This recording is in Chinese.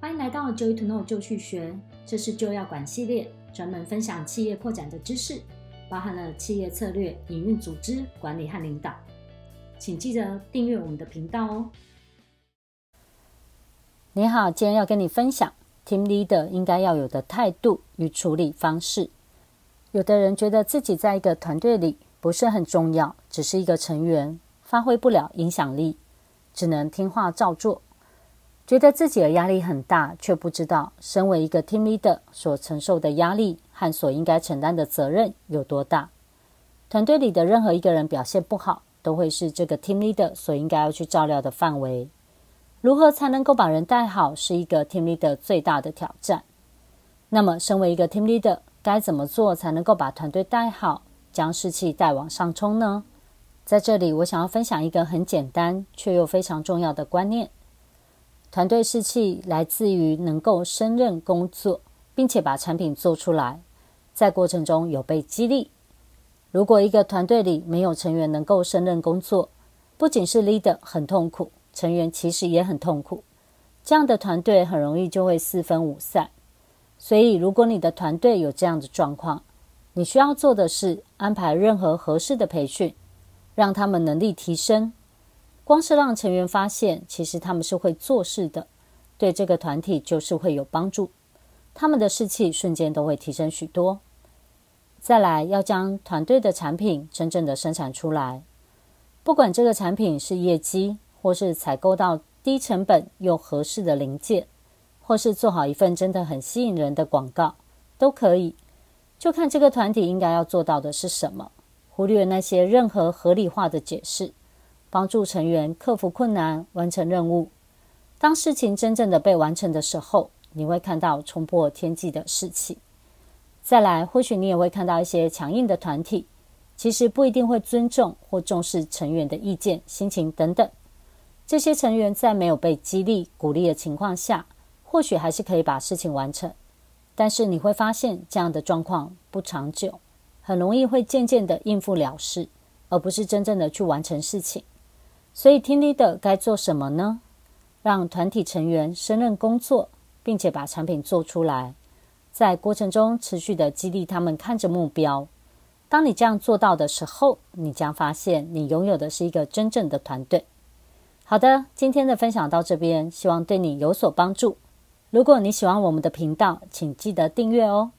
欢迎来到 Joy to Know 就去学，这是就要管系列，专门分享企业扩展的知识，包含了企业策略、营运、组织管理和领导。请记得订阅我们的频道哦。你好，今天要跟你分享 Team Leader 应该要有的态度与处理方式。有的人觉得自己在一个团队里不是很重要，只是一个成员，发挥不了影响力。只能听话照做，觉得自己的压力很大，却不知道身为一个 team leader 所承受的压力和所应该承担的责任有多大。团队里的任何一个人表现不好，都会是这个 team leader 所应该要去照料的范围。如何才能够把人带好，是一个 team leader 最大的挑战。那么，身为一个 team leader，该怎么做才能够把团队带好，将士气带往上冲呢？在这里，我想要分享一个很简单却又非常重要的观念：团队士气来自于能够胜任工作，并且把产品做出来，在过程中有被激励。如果一个团队里没有成员能够胜任工作，不仅是 leader 很痛苦，成员其实也很痛苦。这样的团队很容易就会四分五散。所以，如果你的团队有这样的状况，你需要做的是安排任何合适的培训。让他们能力提升，光是让成员发现，其实他们是会做事的，对这个团体就是会有帮助，他们的士气瞬间都会提升许多。再来，要将团队的产品真正的生产出来，不管这个产品是业绩，或是采购到低成本又合适的零件，或是做好一份真的很吸引人的广告，都可以，就看这个团体应该要做到的是什么。忽略那些任何合理化的解释，帮助成员克服困难，完成任务。当事情真正的被完成的时候，你会看到冲破天际的士气。再来，或许你也会看到一些强硬的团体，其实不一定会尊重或重视成员的意见、心情等等。这些成员在没有被激励、鼓励的情况下，或许还是可以把事情完成。但是你会发现，这样的状况不长久。很容易会渐渐的应付了事，而不是真正的去完成事情。所以，team leader 该做什么呢？让团体成员胜任工作，并且把产品做出来，在过程中持续的激励他们看着目标。当你这样做到的时候，你将发现你拥有的是一个真正的团队。好的，今天的分享到这边，希望对你有所帮助。如果你喜欢我们的频道，请记得订阅哦。